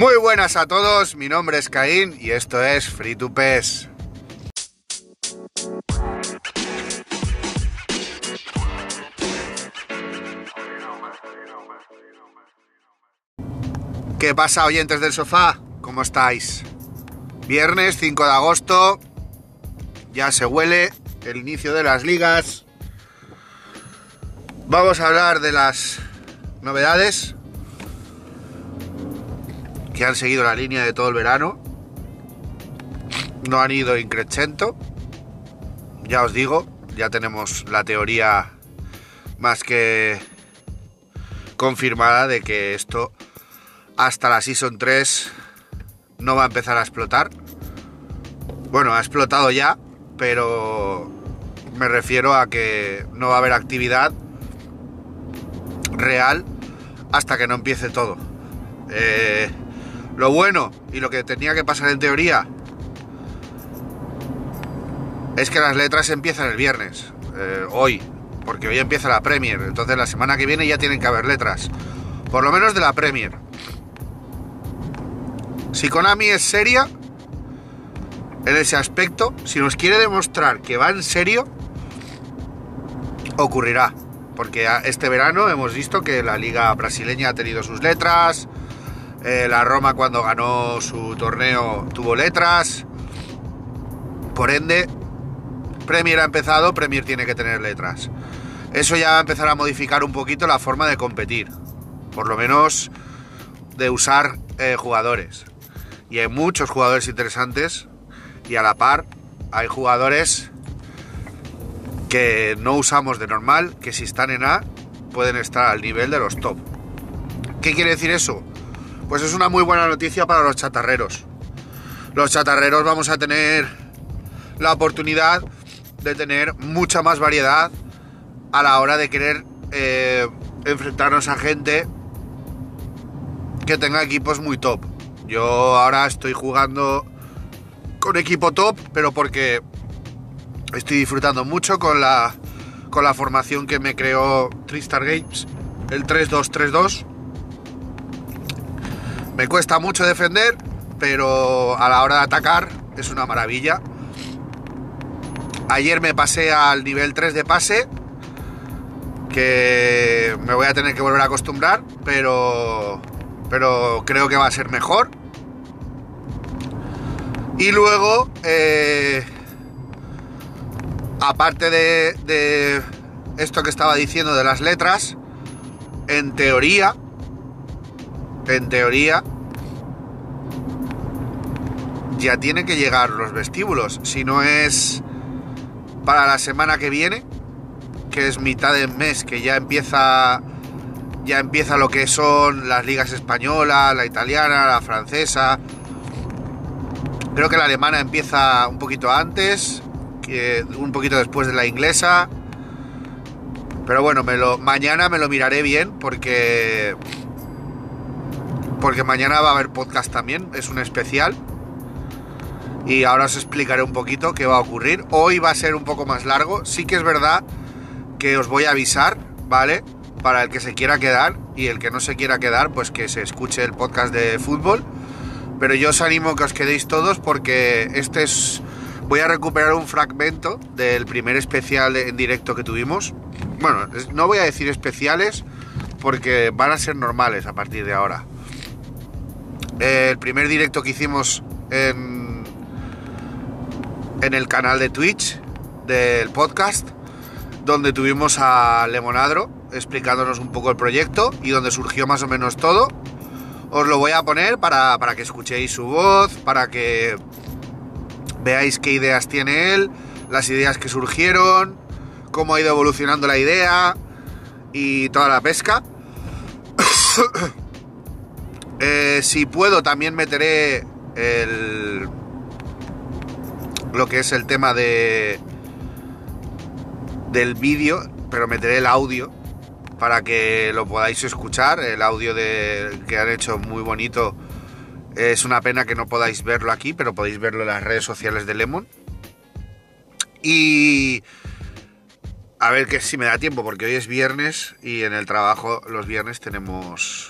Muy buenas a todos, mi nombre es Caín y esto es Free to PES. ¿Qué pasa, oyentes del sofá? ¿Cómo estáis? Viernes 5 de agosto, ya se huele el inicio de las ligas. Vamos a hablar de las novedades que han seguido la línea de todo el verano. No han ido increchento. Ya os digo, ya tenemos la teoría más que confirmada de que esto hasta la Season 3 no va a empezar a explotar. Bueno, ha explotado ya, pero me refiero a que no va a haber actividad real hasta que no empiece todo. Eh, lo bueno y lo que tenía que pasar en teoría es que las letras empiezan el viernes, eh, hoy, porque hoy empieza la Premier, entonces la semana que viene ya tienen que haber letras, por lo menos de la Premier. Si Konami es seria en ese aspecto, si nos quiere demostrar que va en serio, ocurrirá. Porque este verano hemos visto que la liga brasileña ha tenido sus letras, eh, la Roma cuando ganó su torneo tuvo letras, por ende, Premier ha empezado, Premier tiene que tener letras. Eso ya va a empezar a modificar un poquito la forma de competir, por lo menos de usar eh, jugadores y hay muchos jugadores interesantes y a la par hay jugadores que no usamos de normal, que si están en A pueden estar al nivel de los top. ¿Qué quiere decir eso? Pues es una muy buena noticia para los chatarreros. Los chatarreros vamos a tener la oportunidad de tener mucha más variedad a la hora de querer eh, enfrentarnos a gente que tenga equipos muy top. Yo ahora estoy jugando con equipo top, pero porque estoy disfrutando mucho con la, con la formación que me creó Tristar Games, el 3-2-3-2. Me cuesta mucho defender, pero a la hora de atacar es una maravilla. Ayer me pasé al nivel 3 de pase, que me voy a tener que volver a acostumbrar, pero, pero creo que va a ser mejor. Y luego, eh, aparte de, esto que estaba diciendo de las letras, en teoría, en teoría, ya tiene que llegar los vestíbulos. Si no es para la semana que viene, que es mitad del mes, que ya empieza ya empieza lo que son las ligas españolas, la italiana, la francesa, Creo que la alemana empieza un poquito antes, que un poquito después de la inglesa. Pero bueno, mañana me lo miraré bien porque porque mañana va a haber podcast también, es un especial. Y ahora os explicaré un poquito qué va a ocurrir. Hoy va a ser un poco más largo. Sí que es verdad que os voy a avisar, ¿vale? Para el que se quiera quedar y el que no se quiera quedar, pues que se escuche el podcast de fútbol pero yo os animo que os quedéis todos porque este es... Voy a recuperar un fragmento del primer especial en directo que tuvimos. Bueno, no voy a decir especiales porque van a ser normales a partir de ahora. El primer directo que hicimos en, en el canal de Twitch del podcast, donde tuvimos a Lemonadro explicándonos un poco el proyecto y donde surgió más o menos todo os lo voy a poner para, que escuchéis su voz, para que veáis qué ideas tiene él, las ideas que surgieron, cómo ha ido evolucionando la idea y toda la pesca. Eh, si puedo también meteré el, lo que es el tema de del vídeo, pero meteré el audio para que lo podáis escuchar. El audio de, que han hecho muy bonito. Es una pena que no podáis verlo aquí, pero podéis verlo en las redes sociales de Lemon. Y a ver que si me da tiempo, porque hoy es viernes y en el trabajo los viernes tenemos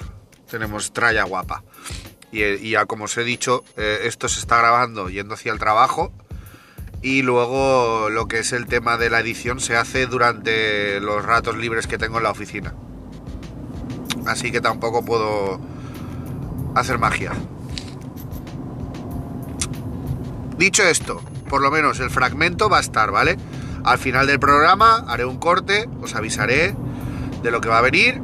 tenemos tralla guapa. Y, ya como os he dicho, eh, esto se está grabando yendo hacia el trabajo y luego lo que es el tema de la edición se hace durante los ratos libres que tengo en la oficina. Así que tampoco puedo hacer magia. Dicho esto, por lo menos el fragmento va a estar, ¿vale? Al final del programa haré un corte, os avisaré de lo que va a venir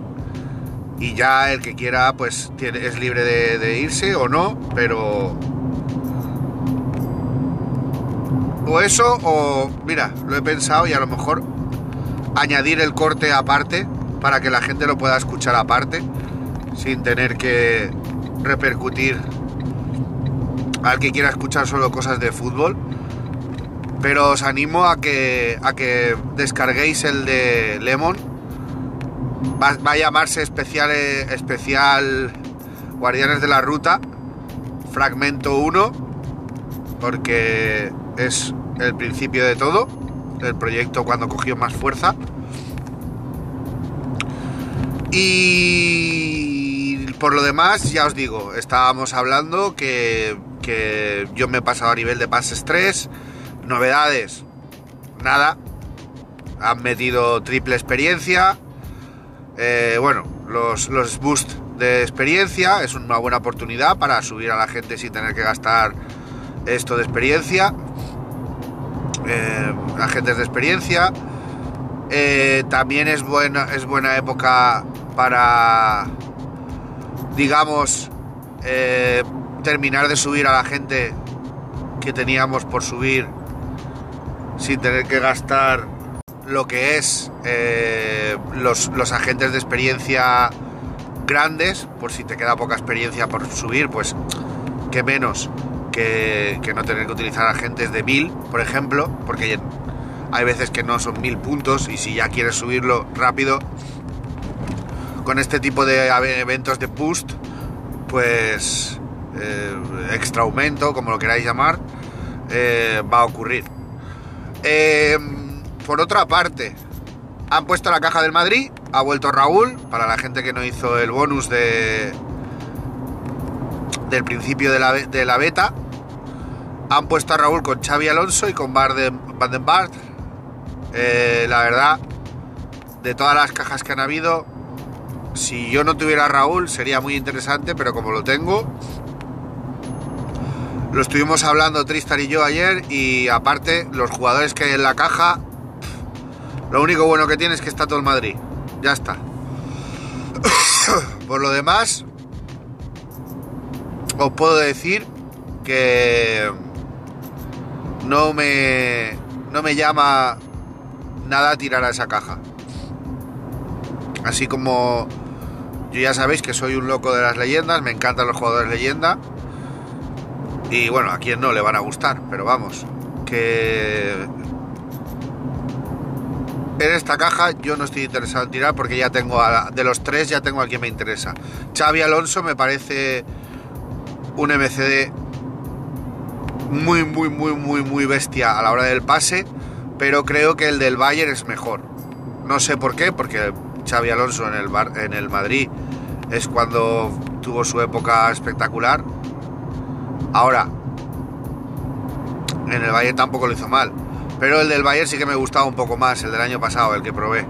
y ya el que quiera pues tiene, es libre de, irse o no, pero... O eso, o mira, lo he pensado y a lo mejor añadir el corte aparte para que la gente lo pueda escuchar aparte sin tener que repercutir al que quiera escuchar solo cosas de fútbol. Pero os animo a que, a que descarguéis el de Lemon Va, a llamarse especial, especial Guardianes de la Ruta, fragmento 1, porque es el principio de todo, el proyecto cuando cogió más fuerza. Y por lo demás, ya os digo, estábamos hablando que, que yo me he pasado a nivel de pases 3, novedades, nada, han metido triple experiencia, eh, bueno, los, los de experiencia es una buena oportunidad para subir a la gente sin tener que gastar esto de experiencia. Eh, agentes de experiencia. Eh, también es buena, es buena época para, digamos, terminar de subir a la gente que teníamos por subir sin tener que gastar lo que es eh, los, agentes de experiencia grandes, por si te queda poca experiencia por subir, pues que menos que, no tener que utilizar agentes de 1000, por ejemplo, porque hay veces que no son 1000 puntos y si ya quieres subirlo rápido, con este tipo de eventos de boost, pues eh, extra aumento, como lo queráis llamar, eh, va a ocurrir. Por otra parte, han puesto la caja del Madrid, ha vuelto Raúl, para la gente que no hizo el bonus de del principio de la, de la beta. Han puesto a Raúl con Xavi Alonso y con Van den Bart. Eh, la verdad, de todas las cajas que han habido, si yo no tuviera Raúl sería muy interesante, pero como lo tengo, lo estuvimos hablando Tristan y yo ayer y aparte los jugadores que hay en la caja lo único bueno que tiene es que está todo el Madrid. Ya está. Por lo demás, os puedo decir que no me, no me llama nada tirar a esa caja. Así como yo ya sabéis que soy un loco de las leyendas, me encantan los jugadores leyenda. Y bueno, a quien no le van a gustar, pero vamos, que en esta caja yo no estoy interesado en tirar porque ya tengo a, de los tres ya tengo a quien me interesa. Xavi Alonso me parece un MCD muy muy muy muy muy bestia a la hora del pase, pero creo que el del Bayern es mejor. No sé por qué, porque Xavi Alonso en el en el Madrid es cuando tuvo su época espectacular. Ahora en el Bayern tampoco lo hizo mal pero el del Bayern sí que me gustaba un poco más, el del año pasado, el que probé.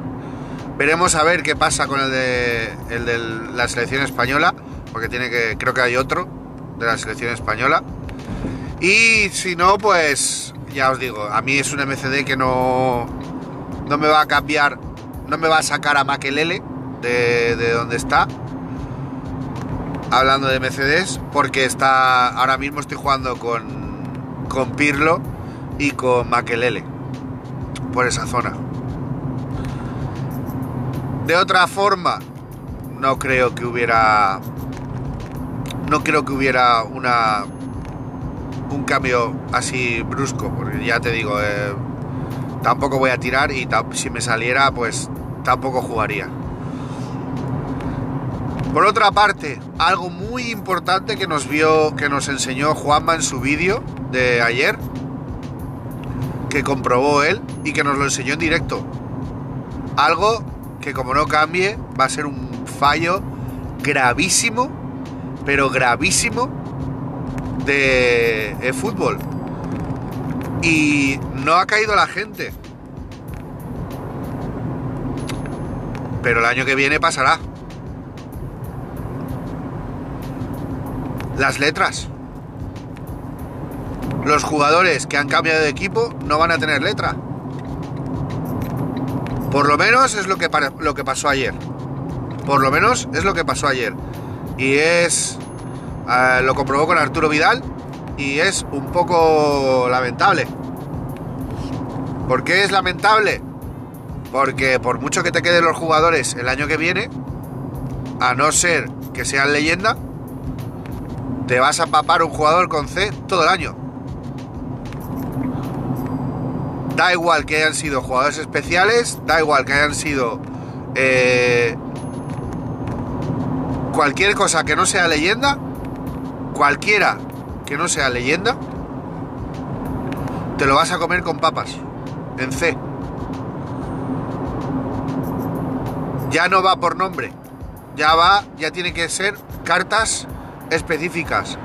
Veremos a ver qué pasa con el de, el de la selección española, porque tiene que, creo que hay otro de la selección española. Y si no, pues ya os digo, a mí es un MCD que no, no me va a cambiar, no me va a sacar a Makelele de, de donde está. Hablando de MCDs, porque está ahora mismo estoy jugando con, con Pirlo y con Makelele por esa zona. De otra forma, no creo que hubiera no creo que hubiera una un cambio así brusco, porque ya te digo, eh, tampoco voy a tirar y si me saliera, pues tampoco jugaría. Por otra parte, algo muy importante que nos vio, que nos enseñó Juanma en su vídeo de ayer, que comprobó él y que nos lo enseñó en directo. Algo que como no cambie va a ser un fallo gravísimo, pero gravísimo de, fútbol. Y no ha caído la gente. Pero el año que viene pasará. Las letras. Los jugadores que han cambiado de equipo no van a tener letra. Por lo menos es lo que, lo que pasó ayer. Por lo menos es lo que pasó ayer. Y es... Eh, lo comprobó con Arturo Vidal y es un poco lamentable. ¿Por qué es lamentable? Porque por mucho que te queden los jugadores el año que viene, a no ser que sean leyenda, te vas a papar un jugador con C todo el año. Da igual que hayan sido jugadores especiales, da igual que hayan sido eh, cualquier cosa que no sea leyenda, cualquiera que no sea leyenda, te lo vas a comer con papas, en C. Ya no va por nombre, ya va, ya tiene que ser cartas específicas.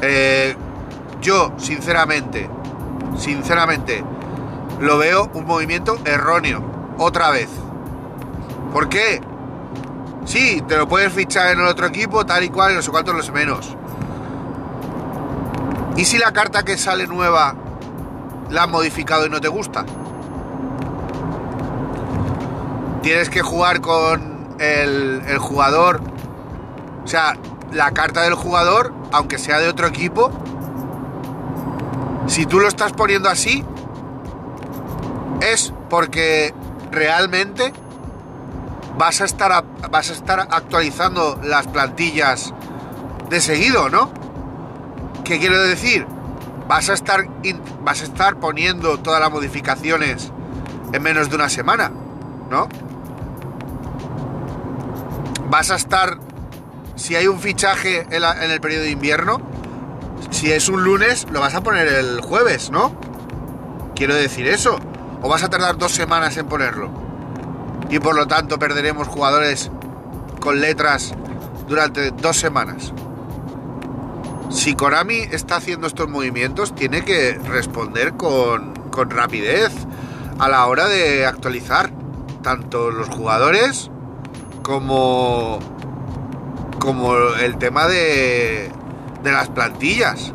Eh, yo, sinceramente, sinceramente, lo veo un movimiento erróneo, otra vez. ¿Por qué? Sí, te lo puedes fichar en el otro equipo, tal y cual, no sé cuántos los menos. ¿Y si la carta que sale nueva la han modificado y no te gusta? Tienes que jugar con el, el jugador. O sea, la carta del jugador, aunque sea de otro equipo, si tú lo estás poniendo así, es porque realmente vas a estar, vas a estar actualizando las plantillas de seguido, ¿no? ¿Qué quiero decir? Vas a estar, vas a estar poniendo todas las modificaciones en menos de una semana, ¿no? Vas a estar, si hay un fichaje en, en el periodo de invierno, si es un lunes, lo vas a poner el jueves, ¿no? Quiero decir eso. O vas a tardar dos semanas en ponerlo. Y por lo tanto perderemos jugadores con letras durante dos semanas si Konami está haciendo estos movimientos, tiene que responder con, rapidez a la hora de actualizar tanto los jugadores como, como el tema de, de las plantillas.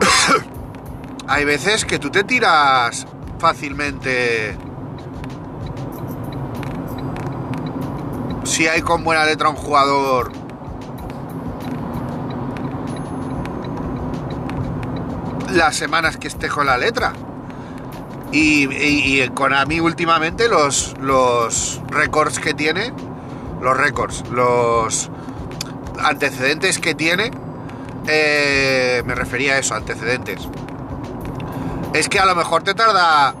Hay veces que tú te tiras fácilmente si hay con buena letra un jugador las semanas que esté con la letra. Y, con a mí últimamente los, los récords que tiene, los récords, los antecedentes que tiene, eh, me refería a eso, antecedentes. Es que a lo mejor te tarda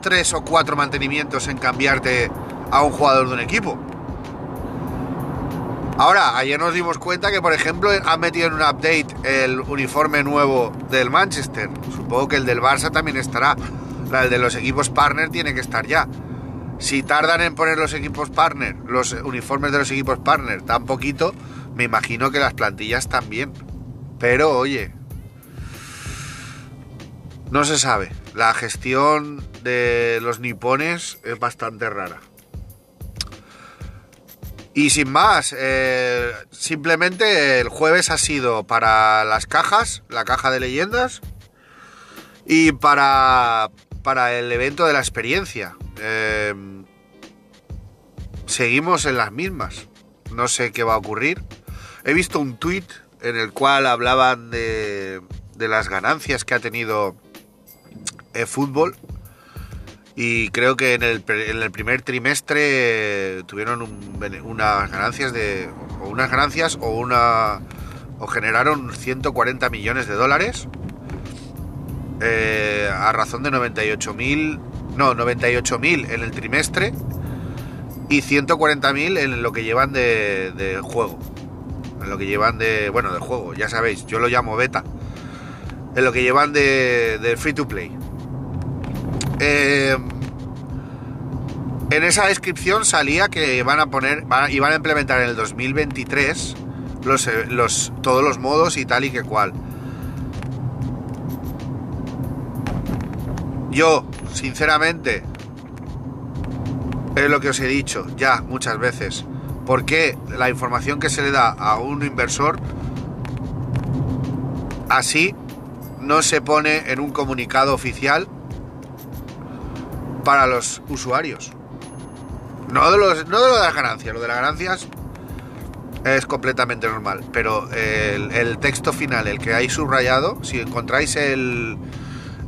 tres o cuatro mantenimientos en cambiarte a un jugador de un equipo. Ahora, ayer nos dimos cuenta que, por ejemplo, han metido en un update el uniforme nuevo del Manchester. Supongo que el del Barça también estará. El de los equipos partner tiene que estar ya. Si tardan en poner los equipos partner, los uniformes de los equipos partner tan poquito, me imagino que las plantillas también. Pero oye, no se sabe. La gestión de los nipones es bastante rara. Y sin más, eh, simplemente el jueves ha sido para las cajas, la caja de leyendas, y para, para el evento de la experiencia. Eh, seguimos en las mismas. No sé qué va a ocurrir. He visto un tweet en el cual hablaban de, de las ganancias que ha tenido el fútbol y creo que en el, en el primer trimestre tuvieron unas ganancias de o unas ganancias o una o generaron 140 millones de dólares eh, a razón de 98.000 no 98.000 en el trimestre y 140.000 en lo que llevan de, de, juego. En lo que llevan de bueno de juego ya sabéis yo lo llamo beta. En lo que llevan de, de free to play eh, en esa descripción salía que van a poner, iban a implementar en el 2023 los, eh, todos los modos y tal y que cual. Yo, sinceramente, es lo que os he dicho ya muchas veces. ¿Por qué la información que se le da a un inversor así no se pone en un comunicado oficial para los usuarios? No de, los, no de las ganancias, lo de las ganancias es completamente normal, pero el texto final, el que hay subrayado, si encontráis el,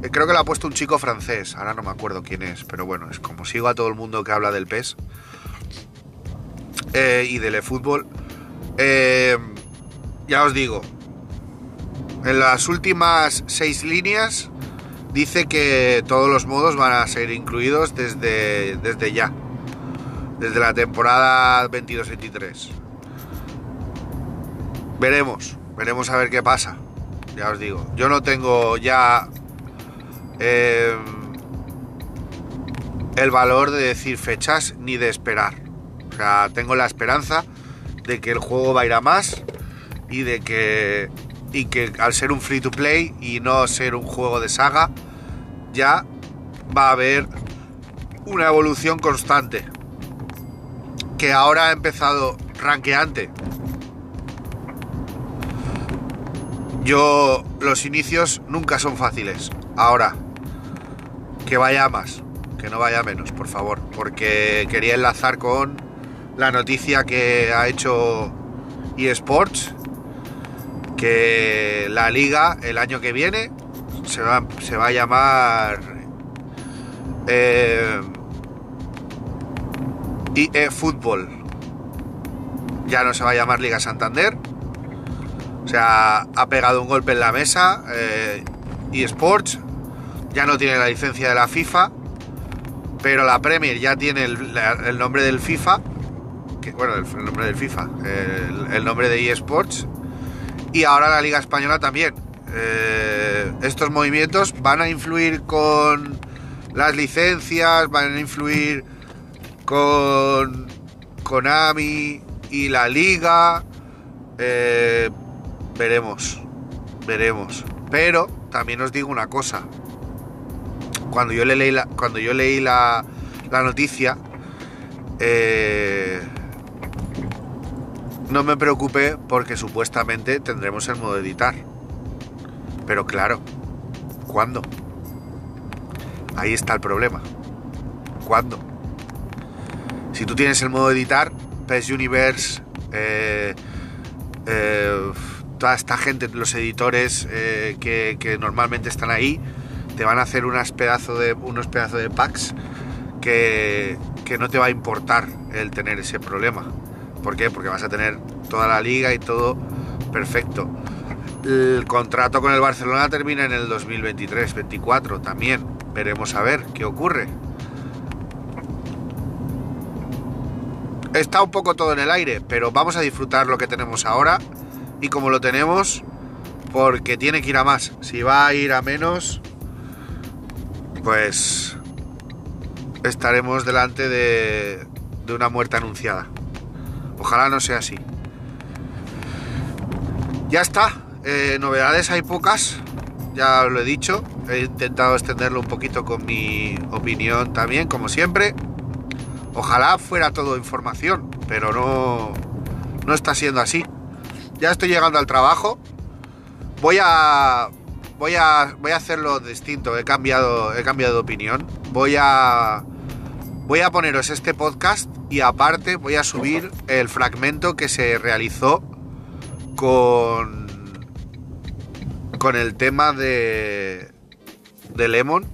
eh, creo que lo ha puesto un chico francés, ahora no me acuerdo quién es, pero bueno, es como sigo a todo el mundo que habla del PES eh, y del eFootball. Eh, ya os digo, en las últimas seis líneas dice que todos los modos van a ser incluidos desde, desde ya, desde la temporada 22-23. Veremos, veremos a ver qué pasa. Ya os digo, yo no tengo ya eh, el valor de decir fechas ni de esperar. O sea, tengo la esperanza de que el juego va a ir a más y de que, y que al ser un free to play y no ser un juego de saga, ya va a haber una evolución constante. Que ahora ha empezado ranqueante. Yo, los inicios nunca son fáciles. Ahora, que vaya más, que no vaya menos, por favor, porque quería enlazar con la noticia que ha hecho eSports, que la liga el año que viene se va, se va a llamar eh, eFootball. Ya no se va a llamar Liga Santander. O sea, ha pegado un golpe en la mesa. Eh, eSports ya no tiene la licencia de la FIFA, pero la Premier ya tiene el, nombre del FIFA, que, bueno, el, nombre del FIFA, el, nombre de eSports, y ahora la Liga Española también. Eh, estos movimientos van a influir con las licencias, van a influir con Konami y la liga. Eh, veremos, veremos. Pero también os digo una cosa, cuando yo leí la, cuando yo leí la, noticia, eh, no me preocupé porque supuestamente tendremos el modo editar. Pero claro, ¿cuándo? Ahí está el problema. ¿Cuándo? Si tú tienes el modo editar, PES Universe, eh, eh, toda esta gente, los editores que, que normalmente están ahí, te van a hacer unas pedazo de, unos pedazos de packs que, no te va a importar el tener ese problema. ¿Por qué? Porque vas a tener toda la liga y todo perfecto. El contrato con el Barcelona termina en el 2023-24 también. Veremos a ver qué ocurre. Está un poco todo en el aire, pero vamos a disfrutar lo que tenemos ahora y como lo tenemos, porque tiene que ir a más. Si va a ir a menos, pues estaremos delante de, una muerte anunciada. Ojalá no sea así. Ya está. Eh, novedades hay pocas. Ya lo he dicho. He intentado extenderlo un poquito con mi opinión también, como siempre. Ojalá fuera todo información, pero no, no está siendo así. Ya estoy llegando al trabajo. Voy a voy a, voy a hacerlo distinto, he cambiado, he cambiado de opinión. Voy a, voy a poneros este podcast y aparte voy a subir el fragmento que se realizó con, con el tema de, de Lemon.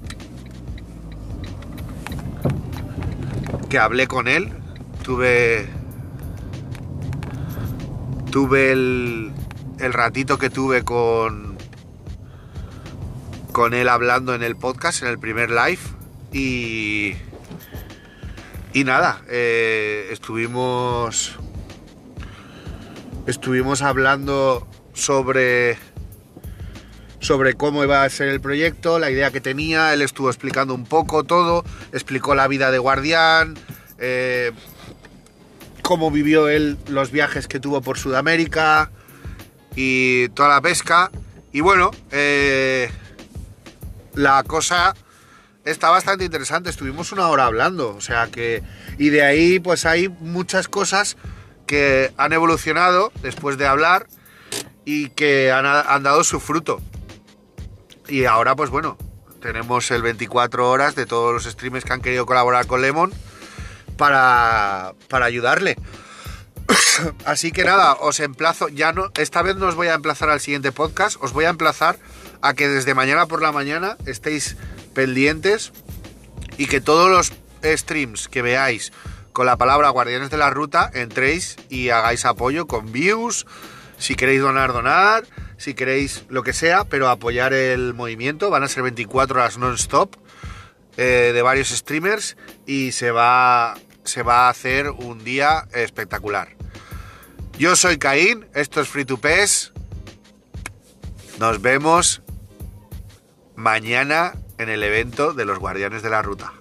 Que hablé con él, tuve, tuve el, el ratito que tuve con, con él hablando en el podcast, en el primer live. Y, y nada, eh, estuvimos, estuvimos hablando sobre, sobre cómo iba a ser el proyecto, la idea que tenía. Él estuvo explicando un poco todo, explicó la vida de Guardián. Eh, cómo vivió él los viajes que tuvo por Sudamérica, y toda la pesca. Y bueno, eh, la cosa está bastante interesante. Estuvimos una hora hablando, o sea que. Y de ahí, pues hay muchas cosas que han evolucionado después de hablar y que han, han dado su fruto. Y ahora, pues bueno, tenemos el 24 horas de todos los streamers que han querido colaborar con Lemon para, para ayudarle. Así que nada, os emplazo, ya no, esta vez no os voy a emplazar al siguiente podcast, os voy a emplazar a que desde mañana por la mañana estéis pendientes y que todos los streams que veáis con la palabra Guardianes de la Ruta entréis y hagáis apoyo con views, si queréis donar, donar, si queréis lo que sea, pero apoyar el movimiento, van a ser 24 horas non-stop eh, de varios streamers y se va, se va a hacer un día espectacular. Yo soy Caín, esto es Free to Pes. Nos vemos mañana en el evento de los Guardianes de la Ruta.